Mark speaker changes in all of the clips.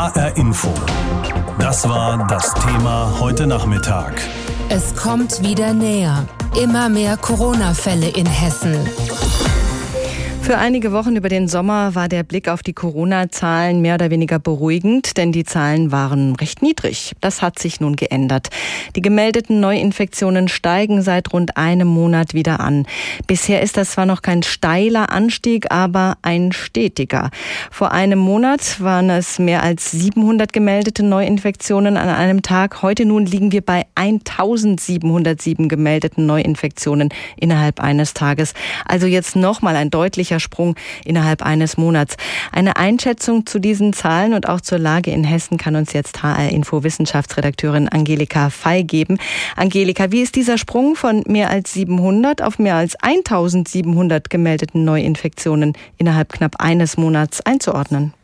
Speaker 1: HR Info. Das war das Thema heute Nachmittag.
Speaker 2: Es kommt wieder näher. Immer mehr Corona-Fälle in Hessen.
Speaker 3: Für einige Wochen über den Sommer war der Blick auf die Corona-Zahlen mehr oder weniger beruhigend, denn die Zahlen waren recht niedrig. Das hat sich nun geändert. Die gemeldeten Neuinfektionen steigen seit rund einem Monat wieder an. Bisher ist das zwar noch kein steiler Anstieg, aber ein stetiger. Vor einem Monat waren es mehr als 700 gemeldete Neuinfektionen an einem Tag. Heute nun liegen wir bei 1707 gemeldeten Neuinfektionen innerhalb eines Tages. Also jetzt nochmal ein deutlicher Sprung innerhalb eines Monats. Eine Einschätzung zu diesen Zahlen und auch zur Lage in Hessen kann uns jetzt HR Info Wissenschaftsredakteurin Angelika Fey geben. Angelika, wie ist dieser Sprung von mehr als 700 auf mehr als 1700 gemeldeten Neuinfektionen innerhalb knapp eines Monats einzuordnen?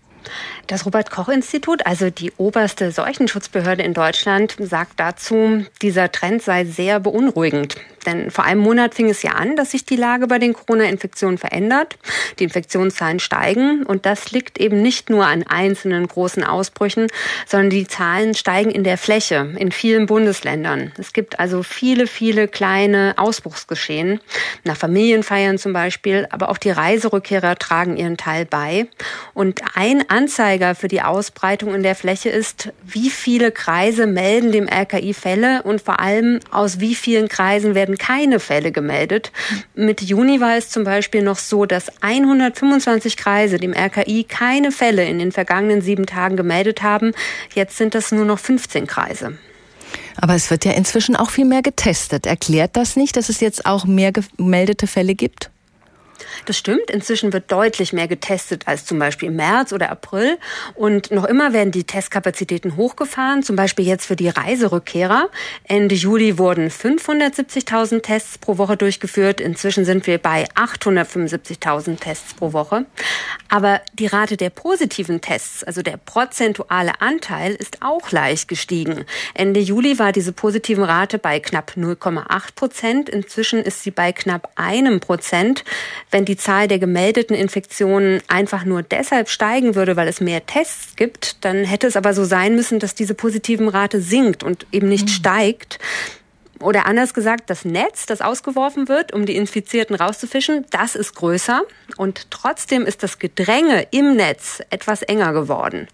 Speaker 4: Das Robert Koch Institut, also die oberste Seuchenschutzbehörde in Deutschland, sagt dazu, dieser Trend sei sehr beunruhigend. Denn vor einem Monat fing es ja an, dass sich die Lage bei den Corona-Infektionen verändert. Die Infektionszahlen steigen und das liegt eben nicht nur an einzelnen großen Ausbrüchen, sondern die Zahlen steigen in der Fläche in vielen Bundesländern. Es gibt also viele, viele kleine Ausbruchsgeschehen, nach Familienfeiern zum Beispiel, aber auch die Reiserückkehrer tragen ihren Teil bei. Und ein Anzeiger für die Ausbreitung in der Fläche ist, wie viele Kreise melden dem RKI Fälle und vor allem aus wie vielen Kreisen werden keine Fälle gemeldet. Mit Juni war es zum Beispiel noch so, dass 125 Kreise dem RKI keine Fälle in den vergangenen sieben Tagen gemeldet haben. Jetzt sind das nur noch 15 Kreise.
Speaker 3: Aber es wird ja inzwischen auch viel mehr getestet. Erklärt das nicht, dass es jetzt auch mehr gemeldete Fälle gibt?
Speaker 4: Das stimmt. Inzwischen wird deutlich mehr getestet als zum Beispiel im März oder April. Und noch immer werden die Testkapazitäten hochgefahren. Zum Beispiel jetzt für die Reiserückkehrer. Ende Juli wurden 570.000 Tests pro Woche durchgeführt. Inzwischen sind wir bei 875.000 Tests pro Woche. Aber die Rate der positiven Tests, also der prozentuale Anteil, ist auch leicht gestiegen. Ende Juli war diese positiven Rate bei knapp 0,8 Prozent. Inzwischen ist sie bei knapp einem Prozent. Wenn die Zahl der gemeldeten Infektionen einfach nur deshalb steigen würde, weil es mehr Tests gibt, dann hätte es aber so sein müssen, dass diese positiven Rate sinkt und eben nicht mhm. steigt. Oder anders gesagt, das Netz, das ausgeworfen wird, um die Infizierten rauszufischen, das ist größer und trotzdem ist das Gedränge im Netz etwas enger geworden.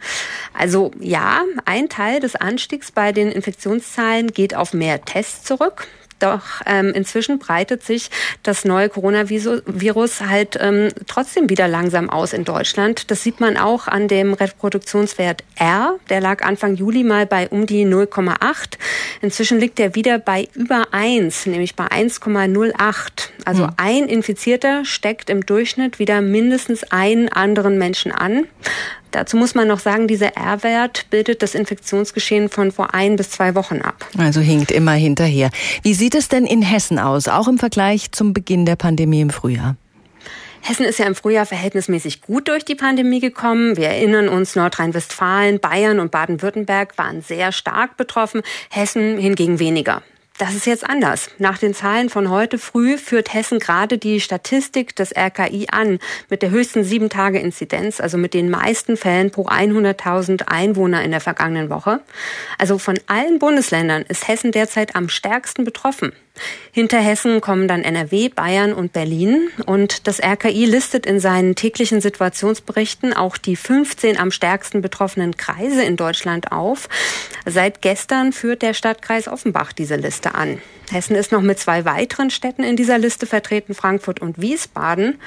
Speaker 4: Also ja, ein Teil des Anstiegs bei den Infektionszahlen geht auf mehr Tests zurück. Doch ähm, inzwischen breitet sich das neue Coronavirus halt ähm, trotzdem wieder langsam aus in Deutschland. Das sieht man auch an dem Reproduktionswert R. Der lag Anfang Juli mal bei um die 0,8. Inzwischen liegt er wieder bei über 1, nämlich bei 1,08. Also hm. ein Infizierter steckt im Durchschnitt wieder mindestens einen anderen Menschen an. Dazu muss man noch sagen, dieser R-Wert bildet das Infektionsgeschehen von vor ein bis zwei Wochen ab.
Speaker 3: Also hinkt immer hinterher. Wie sieht es denn in Hessen aus, auch im Vergleich zum Beginn der Pandemie im Frühjahr?
Speaker 4: Hessen ist ja im Frühjahr verhältnismäßig gut durch die Pandemie gekommen. Wir erinnern uns, Nordrhein-Westfalen, Bayern und Baden-Württemberg waren sehr stark betroffen, Hessen hingegen weniger. Das ist jetzt anders. Nach den Zahlen von heute früh führt Hessen gerade die Statistik des RKI an mit der höchsten sieben Tage Inzidenz, also mit den meisten Fällen pro 100.000 Einwohner in der vergangenen Woche. Also von allen Bundesländern ist Hessen derzeit am stärksten betroffen. Hinter Hessen kommen dann NRW, Bayern und Berlin. Und das RKI listet in seinen täglichen Situationsberichten auch die 15 am stärksten betroffenen Kreise in Deutschland auf. Seit gestern führt der Stadtkreis Offenbach diese Liste an. Hessen ist noch mit zwei weiteren Städten in dieser Liste vertreten, Frankfurt und Wiesbaden.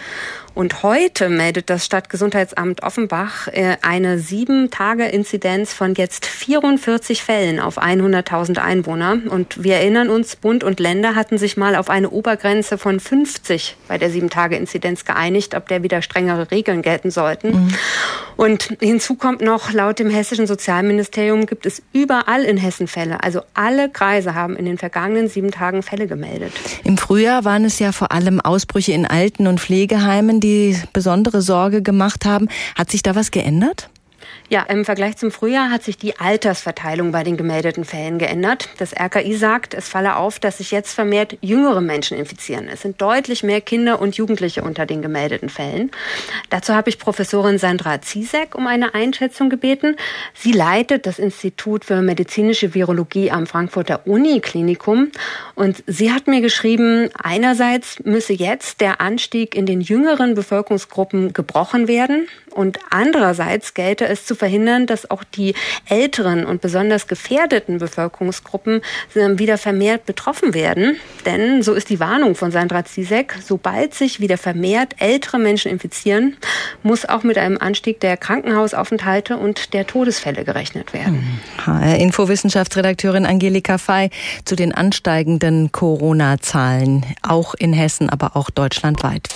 Speaker 4: Und heute meldet das Stadtgesundheitsamt Offenbach äh, eine sieben Tage Inzidenz von jetzt 44 Fällen auf 100.000 Einwohner. Und wir erinnern uns, Bund und Länder hatten sich mal auf eine Obergrenze von 50 bei der sieben Tage Inzidenz geeinigt, ob der wieder strengere Regeln gelten sollten. Mhm. Und hinzu kommt noch, laut dem hessischen Sozialministerium gibt es überall in Hessen Fälle. Also alle Kreise haben in den vergangenen sieben Tagen Fälle gemeldet.
Speaker 3: Im Frühjahr waren es ja vor allem Ausbrüche in Alten- und Pflegeheimen, die besondere Sorge gemacht haben. Hat sich da was geändert?
Speaker 4: Ja, im Vergleich zum Frühjahr hat sich die Altersverteilung bei den gemeldeten Fällen geändert. Das RKI sagt, es falle auf, dass sich jetzt vermehrt jüngere Menschen infizieren. Es sind deutlich mehr Kinder und Jugendliche unter den gemeldeten Fällen. Dazu habe ich Professorin Sandra Ziesek um eine Einschätzung gebeten. Sie leitet das Institut für medizinische Virologie am Frankfurter Uniklinikum und sie hat mir geschrieben, einerseits müsse jetzt der Anstieg in den jüngeren Bevölkerungsgruppen gebrochen werden und andererseits gelte es zu verhindern, dass auch die älteren und besonders gefährdeten Bevölkerungsgruppen ähm, wieder vermehrt betroffen werden. Denn, so ist die Warnung von Sandra Zizek, sobald sich wieder vermehrt ältere Menschen infizieren, muss auch mit einem Anstieg der Krankenhausaufenthalte und der Todesfälle gerechnet werden.
Speaker 3: HR-Info-Wissenschaftsredakteurin Angelika Fey zu den ansteigenden Corona-Zahlen, auch in Hessen, aber auch deutschlandweit.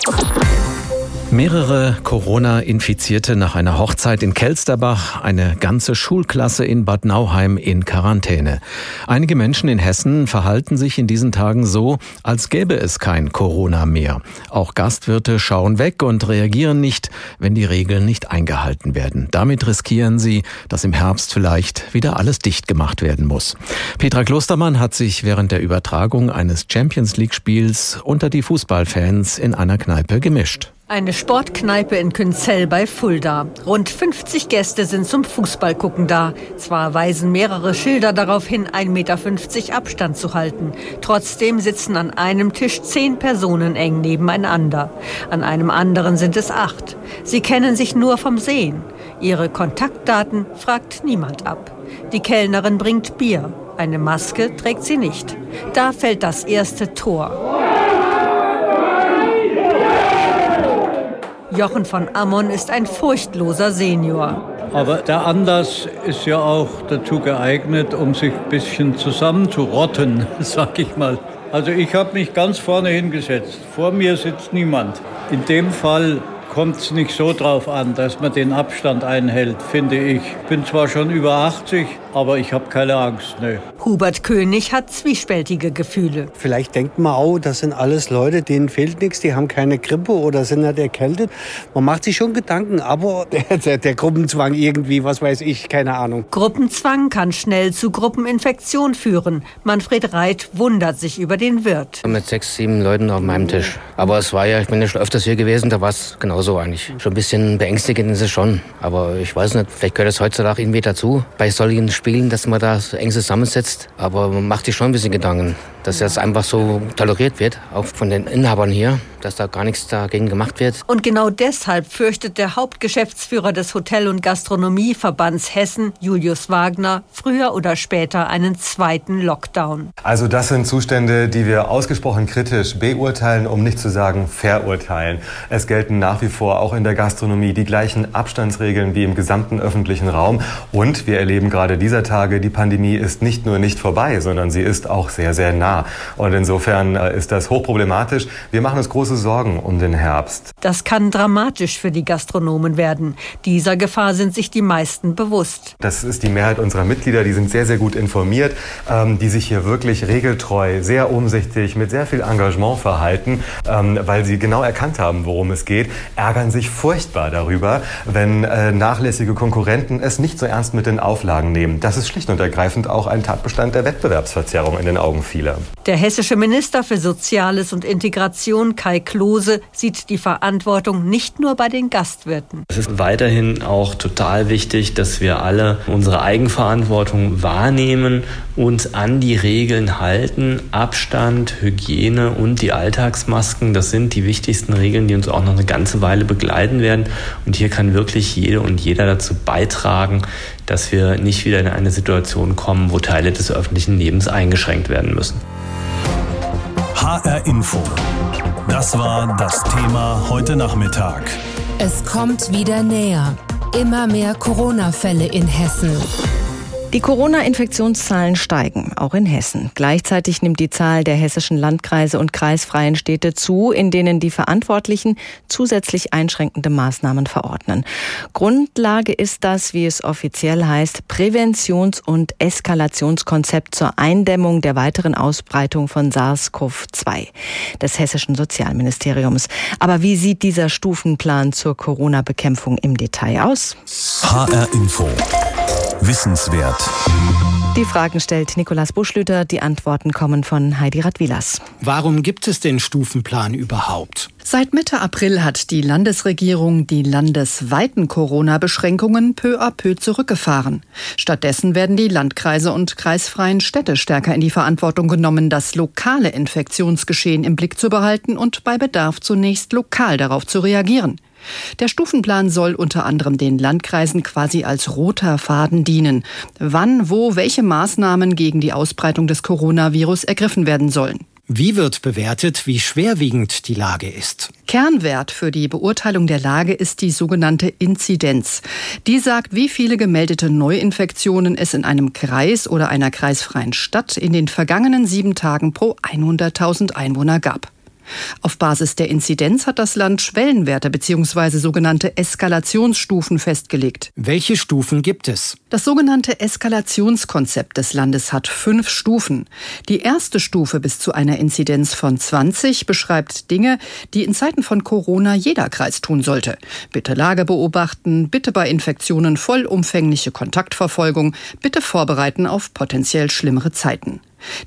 Speaker 5: Mehrere Corona-Infizierte nach einer Hochzeit in Kelsterbach, eine ganze Schulklasse in Bad Nauheim in Quarantäne. Einige Menschen in Hessen verhalten sich in diesen Tagen so, als gäbe es kein Corona mehr. Auch Gastwirte schauen weg und reagieren nicht, wenn die Regeln nicht eingehalten werden. Damit riskieren sie, dass im Herbst vielleicht wieder alles dicht gemacht werden muss. Petra Klostermann hat sich während der Übertragung eines Champions League-Spiels unter die Fußballfans in einer Kneipe gemischt.
Speaker 6: Eine Sportkneipe in Künzell bei Fulda. Rund 50 Gäste sind zum Fußballgucken da. Zwar weisen mehrere Schilder darauf hin, 1,50 Meter Abstand zu halten. Trotzdem sitzen an einem Tisch zehn Personen eng nebeneinander. An einem anderen sind es acht. Sie kennen sich nur vom Sehen. Ihre Kontaktdaten fragt niemand ab. Die Kellnerin bringt Bier. Eine Maske trägt sie nicht. Da fällt das erste Tor. Jochen von Ammon ist ein furchtloser Senior.
Speaker 7: Aber der Anlass ist ja auch dazu geeignet, um sich ein bisschen zusammenzurotten, sag ich mal. Also ich habe mich ganz vorne hingesetzt. Vor mir sitzt niemand. In dem Fall kommt es nicht so drauf an, dass man den Abstand einhält, finde ich. Ich bin zwar schon über 80, aber ich habe keine Angst. Nee.
Speaker 6: Hubert König hat zwiespältige Gefühle.
Speaker 8: Vielleicht denkt man auch, das sind alles Leute, denen fehlt nichts, die haben keine Grippe oder sind nicht erkältet. Man macht sich schon Gedanken, aber der, der, der Gruppenzwang irgendwie, was weiß ich, keine Ahnung.
Speaker 6: Gruppenzwang kann schnell zu Gruppeninfektion führen. Manfred Reit wundert sich über den Wirt.
Speaker 9: Mit sechs, sieben Leuten auf meinem Tisch. Aber es war ja, ich bin ja schon öfters hier gewesen, da war es genauso eigentlich. Schon ein bisschen beängstigend ist es schon. Aber ich weiß nicht, vielleicht gehört es heutzutage irgendwie dazu. Bei solchen Spielen, dass man da eng zusammensetzt. Aber man macht sich schon ein bisschen Gedanken, dass das einfach so toleriert wird, auch von den Inhabern hier dass da gar nichts dagegen gemacht wird.
Speaker 6: Und genau deshalb fürchtet der Hauptgeschäftsführer des Hotel- und Gastronomieverbands Hessen, Julius Wagner, früher oder später einen zweiten Lockdown.
Speaker 10: Also das sind Zustände, die wir ausgesprochen kritisch beurteilen, um nicht zu sagen verurteilen. Es gelten nach wie vor auch in der Gastronomie die gleichen Abstandsregeln wie im gesamten öffentlichen Raum. Und wir erleben gerade dieser Tage, die Pandemie ist nicht nur nicht vorbei, sondern sie ist auch sehr, sehr nah. Und insofern äh, ist das hochproblematisch. Wir machen groß große Sorgen um den Herbst.
Speaker 6: Das kann dramatisch für die Gastronomen werden. Dieser Gefahr sind sich die meisten bewusst.
Speaker 10: Das ist die Mehrheit unserer Mitglieder, die sind sehr, sehr gut informiert, ähm, die sich hier wirklich regeltreu, sehr umsichtig, mit sehr viel Engagement verhalten, ähm, weil sie genau erkannt haben, worum es geht, ärgern sich furchtbar darüber, wenn äh, nachlässige Konkurrenten es nicht so ernst mit den Auflagen nehmen. Das ist schlicht und ergreifend auch ein Tatbestand der Wettbewerbsverzerrung in den Augen vieler.
Speaker 6: Der hessische Minister für Soziales und Integration, Kai Klose sieht die Verantwortung nicht nur bei den Gastwirten.
Speaker 11: Es ist weiterhin auch total wichtig, dass wir alle unsere Eigenverantwortung wahrnehmen, uns an die Regeln halten. Abstand, Hygiene und die Alltagsmasken, das sind die wichtigsten Regeln, die uns auch noch eine ganze Weile begleiten werden. Und hier kann wirklich jede und jeder dazu beitragen, dass wir nicht wieder in eine Situation kommen, wo Teile des öffentlichen Lebens eingeschränkt werden müssen.
Speaker 1: HR Info. Das war das Thema heute Nachmittag.
Speaker 2: Es kommt wieder näher. Immer mehr Corona-Fälle in Hessen.
Speaker 3: Die Corona-Infektionszahlen steigen, auch in Hessen. Gleichzeitig nimmt die Zahl der hessischen Landkreise und kreisfreien Städte zu, in denen die Verantwortlichen zusätzlich einschränkende Maßnahmen verordnen. Grundlage ist das, wie es offiziell heißt, Präventions- und Eskalationskonzept zur Eindämmung der weiteren Ausbreitung von SARS-CoV-2 des hessischen Sozialministeriums. Aber wie sieht dieser Stufenplan zur Corona-Bekämpfung im Detail aus?
Speaker 1: HR Info. Wissenswert.
Speaker 3: Die Fragen stellt Nikolaus Buschlüter, die Antworten kommen von Heidi Radwilas.
Speaker 12: Warum gibt es den Stufenplan überhaupt?
Speaker 13: Seit Mitte April hat die Landesregierung die landesweiten Corona-Beschränkungen peu à peu zurückgefahren. Stattdessen werden die Landkreise und kreisfreien Städte stärker in die Verantwortung genommen, das lokale Infektionsgeschehen im Blick zu behalten und bei Bedarf zunächst lokal darauf zu reagieren. Der Stufenplan soll unter anderem den Landkreisen quasi als roter Faden dienen, wann, wo, welche Maßnahmen gegen die Ausbreitung des Coronavirus ergriffen werden sollen.
Speaker 12: Wie wird bewertet, wie schwerwiegend die Lage ist?
Speaker 13: Kernwert für die Beurteilung der Lage ist die sogenannte Inzidenz. Die sagt, wie viele gemeldete Neuinfektionen es in einem Kreis oder einer kreisfreien Stadt in den vergangenen sieben Tagen pro 100.000 Einwohner gab. Auf Basis der Inzidenz hat das Land Schwellenwerte bzw. sogenannte Eskalationsstufen festgelegt.
Speaker 12: Welche Stufen gibt es?
Speaker 13: Das sogenannte Eskalationskonzept des Landes hat fünf Stufen. Die erste Stufe bis zu einer Inzidenz von 20 beschreibt Dinge, die in Zeiten von Corona jeder Kreis tun sollte. Bitte Lage beobachten, bitte bei Infektionen vollumfängliche Kontaktverfolgung, bitte vorbereiten auf potenziell schlimmere Zeiten.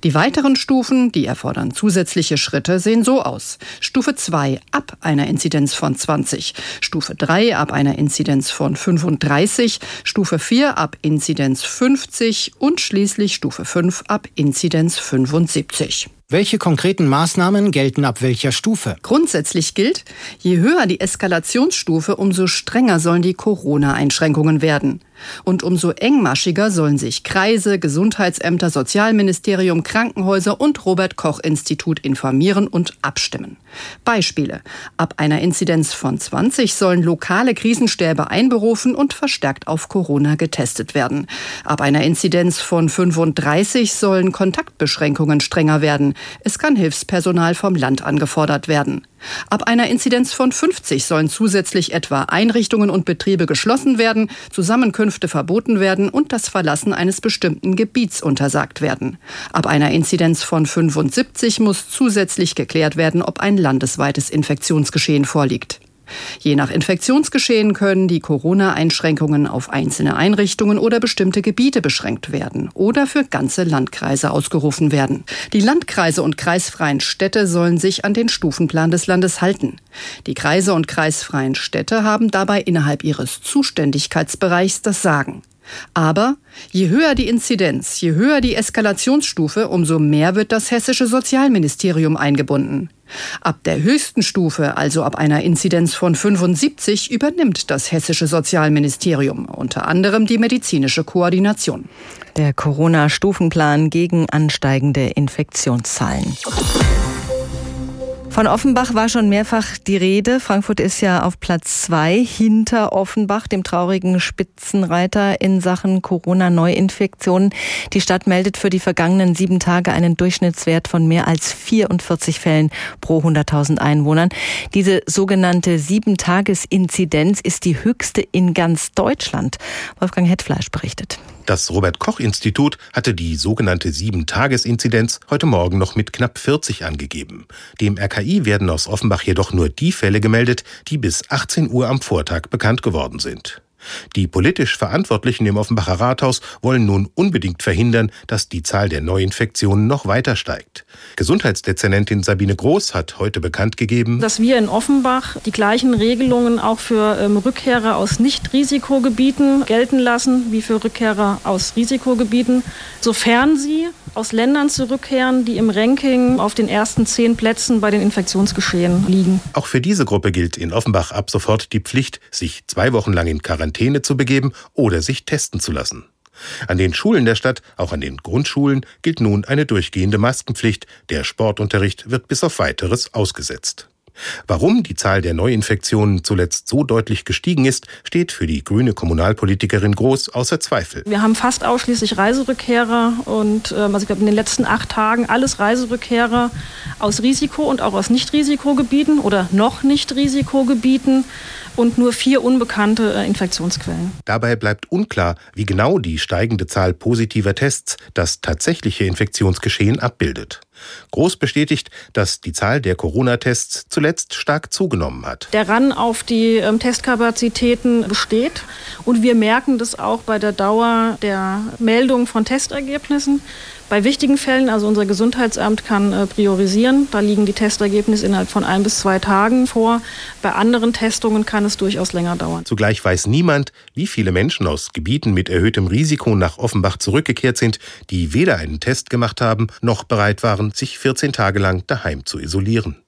Speaker 13: Die weiteren Stufen, die erfordern zusätzliche Schritte, sehen so aus. Stufe 2 ab einer Inzidenz von 20, Stufe 3 ab einer Inzidenz von 35, Stufe 4 ab Inzidenz 50 und schließlich Stufe 5 ab Inzidenz 75.
Speaker 12: Welche konkreten Maßnahmen gelten ab welcher Stufe?
Speaker 13: Grundsätzlich gilt, je höher die Eskalationsstufe, umso strenger sollen die Corona-Einschränkungen werden. Und umso engmaschiger sollen sich Kreise, Gesundheitsämter, Sozialministerium, Krankenhäuser und Robert Koch Institut informieren und abstimmen. Beispiele. Ab einer Inzidenz von 20 sollen lokale Krisenstäbe einberufen und verstärkt auf Corona getestet werden. Ab einer Inzidenz von 35 sollen Kontaktbeschränkungen strenger werden. Es kann Hilfspersonal vom Land angefordert werden. Ab einer Inzidenz von 50 sollen zusätzlich etwa Einrichtungen und Betriebe geschlossen werden, Zusammenkünfte verboten werden und das Verlassen eines bestimmten Gebiets untersagt werden. Ab einer Inzidenz von 75 muss zusätzlich geklärt werden, ob ein landesweites Infektionsgeschehen vorliegt. Je nach Infektionsgeschehen können die Corona-Einschränkungen auf einzelne Einrichtungen oder bestimmte Gebiete beschränkt werden oder für ganze Landkreise ausgerufen werden. Die Landkreise und kreisfreien Städte sollen sich an den Stufenplan des Landes halten. Die Kreise und kreisfreien Städte haben dabei innerhalb ihres Zuständigkeitsbereichs das Sagen. Aber je höher die Inzidenz, je höher die Eskalationsstufe, umso mehr wird das hessische Sozialministerium eingebunden. Ab der höchsten Stufe, also ab einer Inzidenz von 75, übernimmt das hessische Sozialministerium unter anderem die medizinische Koordination.
Speaker 3: Der Corona-Stufenplan gegen ansteigende Infektionszahlen. Von Offenbach war schon mehrfach die Rede. Frankfurt ist ja auf Platz zwei hinter Offenbach, dem traurigen Spitzenreiter in Sachen Corona-Neuinfektionen. Die Stadt meldet für die vergangenen sieben Tage einen Durchschnittswert von mehr als 44 Fällen pro 100.000 Einwohnern. Diese sogenannte Sieben-Tages-Inzidenz ist die höchste in ganz Deutschland. Wolfgang Hetfleisch berichtet.
Speaker 14: Das Robert Koch Institut hatte die sogenannte Sieben-Tages-Inzidenz heute Morgen noch mit knapp 40 angegeben. Dem RKI werden aus Offenbach jedoch nur die Fälle gemeldet, die bis 18 Uhr am Vortag bekannt geworden sind. Die politisch Verantwortlichen im Offenbacher Rathaus wollen nun unbedingt verhindern, dass die Zahl der Neuinfektionen noch weiter steigt. Gesundheitsdezernentin Sabine Groß hat heute bekannt gegeben,
Speaker 15: dass wir in Offenbach die gleichen Regelungen auch für ähm, Rückkehrer aus Nicht-Risikogebieten gelten lassen wie für Rückkehrer aus Risikogebieten, sofern sie aus Ländern zurückkehren, die im Ranking auf den ersten zehn Plätzen bei den Infektionsgeschehen liegen.
Speaker 14: Auch für diese Gruppe gilt in Offenbach ab sofort die Pflicht, sich zwei Wochen lang in Quarantäne zu begeben oder sich testen zu lassen. An den Schulen der Stadt, auch an den Grundschulen, gilt nun eine durchgehende Maskenpflicht. Der Sportunterricht wird bis auf weiteres ausgesetzt. Warum die Zahl der Neuinfektionen zuletzt so deutlich gestiegen ist, steht für die grüne Kommunalpolitikerin Groß außer Zweifel.
Speaker 15: Wir haben fast ausschließlich Reiserückkehrer und ähm, also ich glaube in den letzten acht Tagen alles Reiserückkehrer aus Risiko und auch aus Nicht-Risikogebieten oder noch Nicht-Risikogebieten und nur vier unbekannte äh, Infektionsquellen.
Speaker 14: Dabei bleibt unklar, wie genau die steigende Zahl positiver Tests das tatsächliche Infektionsgeschehen abbildet. Groß bestätigt, dass die Zahl der Corona-Tests zuletzt stark zugenommen hat.
Speaker 15: Der Ran auf die ähm, Testkapazitäten besteht und wir merken das auch bei der Dauer der Meldung von Testergebnissen. Bei wichtigen Fällen, also unser Gesundheitsamt kann äh, priorisieren, da liegen die Testergebnisse innerhalb von ein bis zwei Tagen vor. Bei anderen Testungen kann es durchaus länger dauern.
Speaker 14: Zugleich weiß niemand, wie viele Menschen aus Gebieten mit erhöhtem Risiko nach Offenbach zurückgekehrt sind, die weder einen Test gemacht haben, noch bereit waren, sich 14 Tage lang daheim zu isolieren.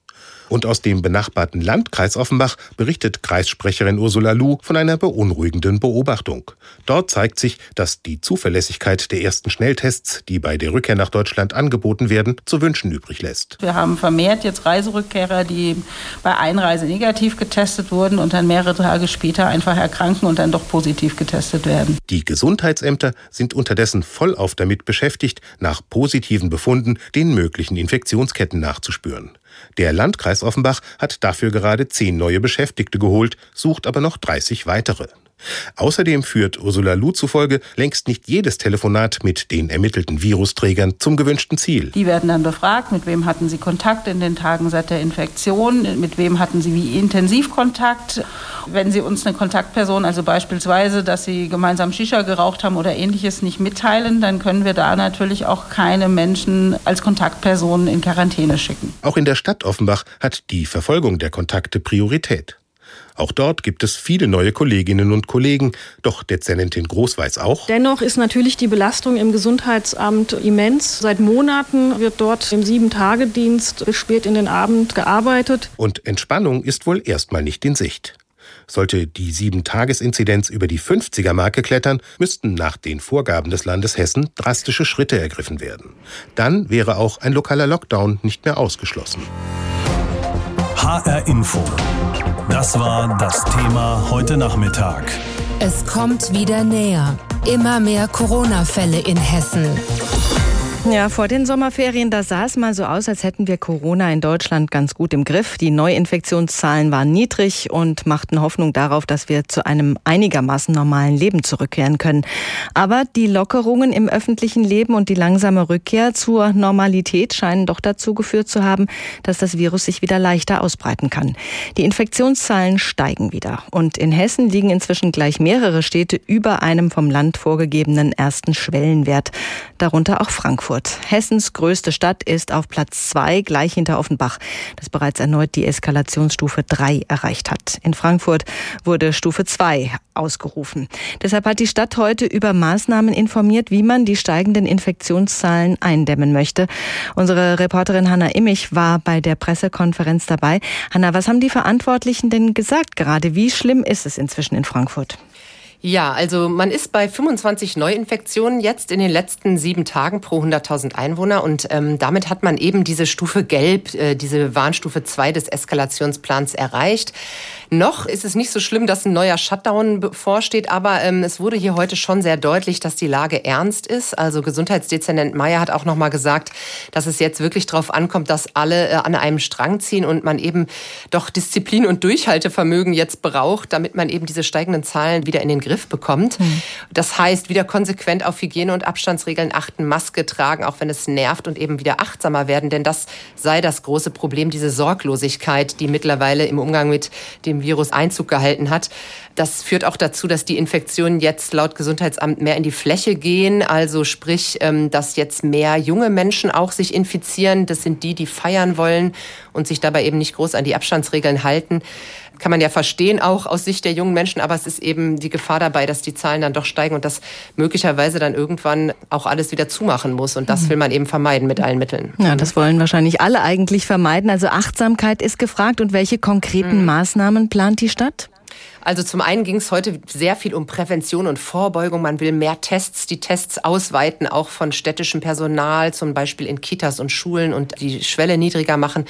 Speaker 14: Und aus dem benachbarten Landkreis Offenbach berichtet Kreissprecherin Ursula Lu von einer beunruhigenden Beobachtung. Dort zeigt sich, dass die Zuverlässigkeit der ersten Schnelltests, die bei der Rückkehr nach Deutschland angeboten werden, zu wünschen übrig lässt.
Speaker 16: Wir haben vermehrt jetzt Reiserückkehrer, die bei Einreise negativ getestet wurden und dann mehrere Tage später einfach erkranken und dann doch positiv getestet werden.
Speaker 14: Die Gesundheitsämter sind unterdessen vollauf damit beschäftigt, nach positiven Befunden den möglichen Infektionsketten nachzuspüren. Der Landkreis Offenbach hat dafür gerade zehn neue Beschäftigte geholt, sucht aber noch 30 weitere. Außerdem führt Ursula Lu zufolge längst nicht jedes Telefonat mit den ermittelten Virusträgern zum gewünschten Ziel.
Speaker 16: Die werden dann befragt, mit wem hatten sie Kontakt in den Tagen seit der Infektion, mit wem hatten sie wie intensiv Kontakt. Wenn sie uns eine Kontaktperson, also beispielsweise, dass sie gemeinsam Shisha geraucht haben oder ähnliches, nicht mitteilen, dann können wir da natürlich auch keine Menschen als Kontaktpersonen in Quarantäne schicken.
Speaker 14: Auch in der Stadt Offenbach hat die Verfolgung der Kontakte Priorität. Auch dort gibt es viele neue Kolleginnen und Kollegen, doch Dezernentin Groß weiß auch.
Speaker 15: Dennoch ist natürlich die Belastung im Gesundheitsamt immens. Seit Monaten wird dort im Sieben-Tage-Dienst bis spät in den Abend gearbeitet.
Speaker 14: Und Entspannung ist wohl erstmal nicht in Sicht. Sollte die Sieben-Tages-Inzidenz über die 50er-Marke klettern, müssten nach den Vorgaben des Landes Hessen drastische Schritte ergriffen werden. Dann wäre auch ein lokaler Lockdown nicht mehr ausgeschlossen.
Speaker 1: HR Info. Das war das Thema heute Nachmittag.
Speaker 2: Es kommt wieder näher. Immer mehr Corona-Fälle in Hessen.
Speaker 3: Ja, vor den Sommerferien, da sah es mal so aus, als hätten wir Corona in Deutschland ganz gut im Griff. Die Neuinfektionszahlen waren niedrig und machten Hoffnung darauf, dass wir zu einem einigermaßen normalen Leben zurückkehren können. Aber die Lockerungen im öffentlichen Leben und die langsame Rückkehr zur Normalität scheinen doch dazu geführt zu haben, dass das Virus sich wieder leichter ausbreiten kann. Die Infektionszahlen steigen wieder. Und in Hessen liegen inzwischen gleich mehrere Städte über einem vom Land vorgegebenen ersten Schwellenwert, darunter auch Frankfurt. Frankfurt. Hessens größte Stadt ist auf Platz zwei, gleich hinter Offenbach, das bereits erneut die Eskalationsstufe drei erreicht hat. In Frankfurt wurde Stufe zwei ausgerufen. Deshalb hat die Stadt heute über Maßnahmen informiert, wie man die steigenden Infektionszahlen eindämmen möchte. Unsere Reporterin Hanna Immich war bei der Pressekonferenz dabei. Hanna, was haben die Verantwortlichen denn gesagt gerade? Wie schlimm ist es inzwischen in Frankfurt?
Speaker 17: Ja, also man ist bei 25 Neuinfektionen jetzt in den letzten sieben Tagen pro 100.000 Einwohner und ähm, damit hat man eben diese Stufe Gelb, äh, diese Warnstufe 2 des Eskalationsplans erreicht. Noch ist es nicht so schlimm, dass ein neuer Shutdown bevorsteht, aber ähm, es wurde hier heute schon sehr deutlich, dass die Lage ernst ist. Also Gesundheitsdezernent Meyer hat auch noch mal gesagt, dass es jetzt wirklich darauf ankommt, dass alle äh, an einem Strang ziehen und man eben doch Disziplin und Durchhaltevermögen jetzt braucht, damit man eben diese steigenden Zahlen wieder in den Griff bekommt. Mhm. Das heißt, wieder konsequent auf Hygiene- und Abstandsregeln achten, Maske tragen, auch wenn es nervt und eben wieder achtsamer werden, denn das sei das große Problem, diese Sorglosigkeit, die mittlerweile im Umgang mit dem Virus Einzug gehalten hat. Das führt auch dazu, dass die Infektionen jetzt laut Gesundheitsamt mehr in die Fläche gehen. Also sprich, ähm, dass jetzt mehr junge Menschen auch sich infizieren. Das sind die, die feiern wollen und sich dabei eben nicht groß an die Abstandsregeln halten. Kann man ja verstehen, auch aus Sicht der jungen Menschen, aber es ist eben die Gefahr dabei, dass die Zahlen dann doch steigen und dass möglicherweise dann irgendwann auch alles wieder zumachen muss. Und das mhm. will man eben vermeiden mit allen Mitteln.
Speaker 3: Ja, das wollen wahrscheinlich alle eigentlich vermeiden. Also Achtsamkeit ist gefragt. Und welche konkreten mhm. Maßnahmen plant die Stadt?
Speaker 17: Also zum einen ging es heute sehr viel um Prävention und Vorbeugung. Man will mehr Tests, die Tests ausweiten, auch von städtischem Personal, zum Beispiel in Kitas und Schulen und die Schwelle niedriger machen.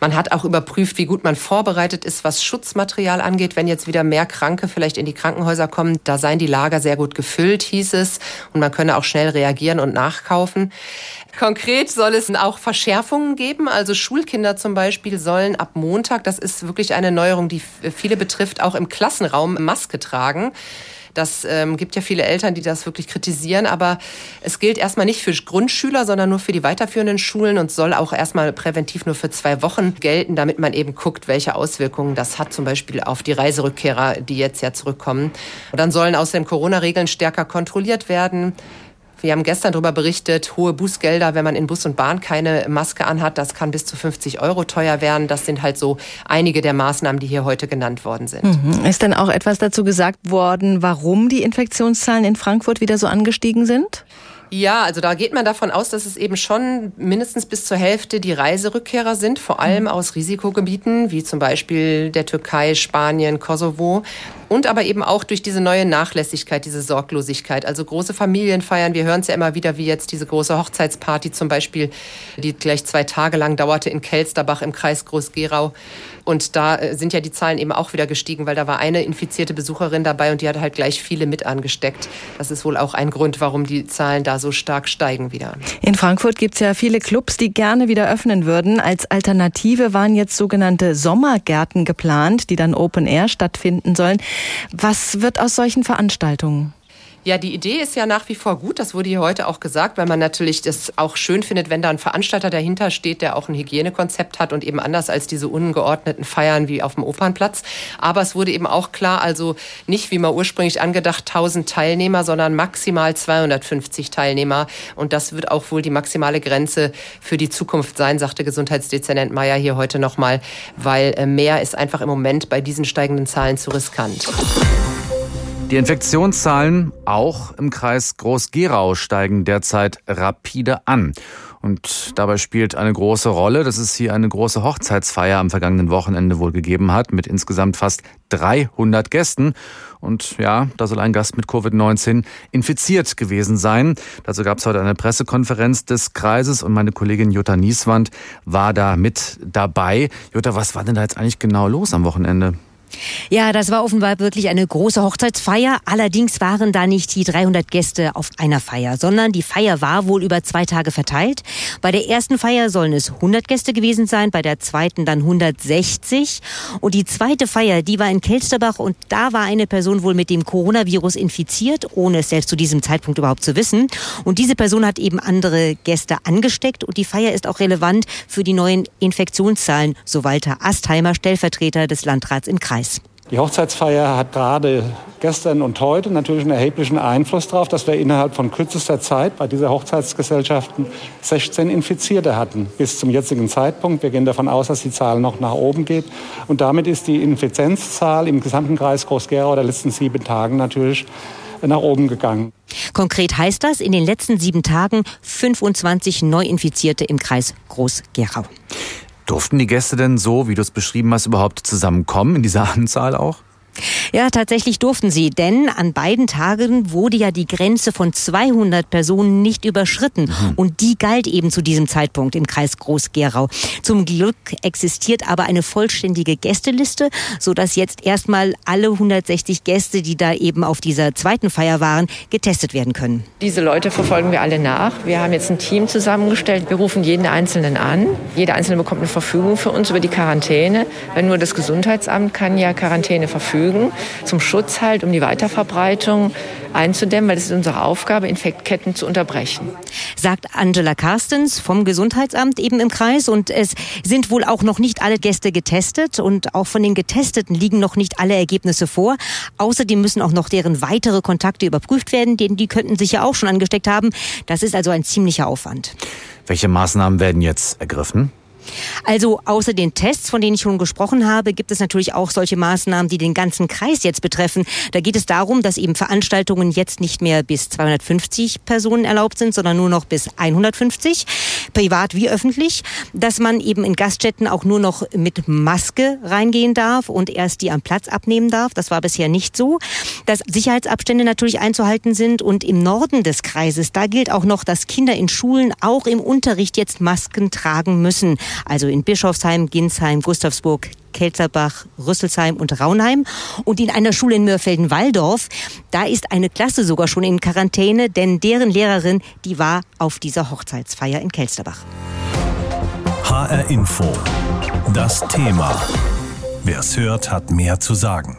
Speaker 17: Man hat auch überprüft, wie gut man vorbereitet ist, was Schutzmaterial angeht. Wenn jetzt wieder mehr Kranke vielleicht in die Krankenhäuser kommen, da seien die Lager sehr gut gefüllt, hieß es. Und man könne auch schnell reagieren und nachkaufen. Konkret soll es auch Verschärfungen geben. Also Schulkinder zum Beispiel sollen ab Montag, das ist wirklich eine Neuerung, die viele betrifft, auch im Klassenraum Maske tragen. Das ähm, gibt ja viele Eltern, die das wirklich kritisieren, aber es gilt erstmal nicht für Grundschüler, sondern nur für die weiterführenden Schulen und soll auch erstmal präventiv nur für zwei Wochen gelten, damit man eben guckt, welche Auswirkungen das hat, zum Beispiel auf die Reiserückkehrer, die jetzt ja zurückkommen. Und dann sollen außerdem Corona-Regeln stärker kontrolliert werden. Wir haben gestern darüber berichtet, hohe Bußgelder, wenn man in Bus und Bahn keine Maske anhat, das kann bis zu 50 Euro teuer werden. Das sind halt so einige der Maßnahmen, die hier heute genannt worden sind.
Speaker 3: Mhm. Ist denn auch etwas dazu gesagt worden, warum die Infektionszahlen in Frankfurt wieder so angestiegen sind?
Speaker 17: Ja, also da geht man davon aus, dass es eben schon mindestens bis zur Hälfte die Reiserückkehrer sind, vor allem mhm. aus Risikogebieten wie zum Beispiel der Türkei, Spanien, Kosovo. Und aber eben auch durch diese neue Nachlässigkeit, diese Sorglosigkeit. Also große Familienfeiern, wir hören es ja immer wieder, wie jetzt diese große Hochzeitsparty zum Beispiel, die gleich zwei Tage lang dauerte in Kelsterbach im Kreis Groß-Gerau. Und da äh, sind ja die Zahlen eben auch wieder gestiegen, weil da war eine infizierte Besucherin dabei und die hat halt gleich viele mit angesteckt. Das ist wohl auch ein Grund, warum die Zahlen da so stark steigen wieder.
Speaker 3: In Frankfurt gibt es ja viele Clubs, die gerne wieder öffnen würden. Als Alternative waren jetzt sogenannte Sommergärten geplant, die dann Open Air stattfinden sollen. Was wird aus solchen Veranstaltungen?
Speaker 17: Ja, die Idee ist ja nach wie vor gut. Das wurde hier heute auch gesagt, weil man natürlich das auch schön findet, wenn da ein Veranstalter dahinter steht, der auch ein Hygienekonzept hat und eben anders als diese ungeordneten Feiern wie auf dem Opernplatz. Aber es wurde eben auch klar, also nicht wie man ursprünglich angedacht 1000 Teilnehmer, sondern maximal 250 Teilnehmer. Und das wird auch wohl die maximale Grenze für die Zukunft sein, sagte Gesundheitsdezernent Meyer hier heute nochmal, weil äh, mehr ist einfach im Moment bei diesen steigenden Zahlen zu riskant.
Speaker 5: Die Infektionszahlen auch im Kreis Groß-Gerau steigen derzeit rapide an. Und dabei spielt eine große Rolle, dass es hier eine große Hochzeitsfeier am vergangenen Wochenende wohl gegeben hat, mit insgesamt fast 300 Gästen. Und ja, da soll ein Gast mit Covid-19 infiziert gewesen sein. Dazu gab es heute eine Pressekonferenz des Kreises und meine Kollegin Jutta Nieswand war da mit dabei. Jutta, was war denn da jetzt eigentlich genau los am Wochenende?
Speaker 18: Ja, das war offenbar wirklich eine große Hochzeitsfeier. Allerdings waren da nicht die 300 Gäste auf einer Feier, sondern die Feier war wohl über zwei Tage verteilt. Bei der ersten Feier sollen es 100 Gäste gewesen sein, bei der zweiten dann 160. Und die zweite Feier, die war in Kelsterbach und da war eine Person wohl mit dem Coronavirus infiziert, ohne es selbst zu diesem Zeitpunkt überhaupt zu wissen. Und diese Person hat eben andere Gäste angesteckt und die Feier ist auch relevant für die neuen Infektionszahlen, so Walter Astheimer, Stellvertreter des Landrats im Kreis.
Speaker 19: Die Hochzeitsfeier hat gerade gestern und heute natürlich einen erheblichen Einfluss darauf, dass wir innerhalb von kürzester Zeit bei dieser Hochzeitsgesellschaften 16 Infizierte hatten bis zum jetzigen Zeitpunkt. Wir gehen davon aus, dass die Zahl noch nach oben geht. Und damit ist die Inzidenzzahl im gesamten Kreis Groß-Gerau der letzten sieben Tagen natürlich nach oben gegangen.
Speaker 18: Konkret heißt das, in den letzten sieben Tagen 25 Neuinfizierte im Kreis Groß-Gerau.
Speaker 5: Durften die Gäste denn so, wie du es beschrieben hast, überhaupt zusammenkommen in dieser Anzahl auch?
Speaker 18: Ja, tatsächlich durften sie, denn an beiden Tagen wurde ja die Grenze von 200 Personen nicht überschritten. Mhm. Und die galt eben zu diesem Zeitpunkt im Kreis Groß-Gerau. Zum Glück existiert aber eine vollständige Gästeliste, sodass jetzt erstmal alle 160 Gäste, die da eben auf dieser zweiten Feier waren, getestet werden können.
Speaker 20: Diese Leute verfolgen wir alle nach. Wir haben jetzt ein Team zusammengestellt. Wir rufen jeden Einzelnen an. Jeder Einzelne bekommt eine Verfügung für uns über die Quarantäne. Wenn nur das Gesundheitsamt kann ja Quarantäne verfügen verfügen, zum Schutz halt, um die Weiterverbreitung einzudämmen, weil es ist unsere Aufgabe, Infektketten zu unterbrechen.
Speaker 18: Sagt Angela Carstens vom Gesundheitsamt eben im Kreis. Und es sind wohl auch noch nicht alle Gäste getestet und auch von den Getesteten liegen noch nicht alle Ergebnisse vor. Außerdem müssen auch noch deren weitere Kontakte überprüft werden, denn die könnten sich ja auch schon angesteckt haben. Das ist also ein ziemlicher Aufwand.
Speaker 5: Welche Maßnahmen werden jetzt ergriffen?
Speaker 18: Also außer den Tests, von denen ich schon gesprochen habe, gibt es natürlich auch solche Maßnahmen, die den ganzen Kreis jetzt betreffen. Da geht es darum, dass eben Veranstaltungen jetzt nicht mehr bis 250 Personen erlaubt sind, sondern nur noch bis 150, privat wie öffentlich, dass man eben in Gaststätten auch nur noch mit Maske reingehen darf und erst die am Platz abnehmen darf. Das war bisher nicht so. Dass Sicherheitsabstände natürlich einzuhalten sind und im Norden des Kreises, da gilt auch noch, dass Kinder in Schulen auch im Unterricht jetzt Masken tragen müssen also in Bischofsheim, Ginsheim, Gustavsburg, Kelzerbach, Rüsselsheim und Raunheim. Und in einer Schule in Mörfelden-Walldorf, da ist eine Klasse sogar schon in Quarantäne, denn deren Lehrerin, die war auf dieser Hochzeitsfeier in Kelsterbach.
Speaker 1: HR Info. Das Thema. Wer es hört, hat mehr zu sagen.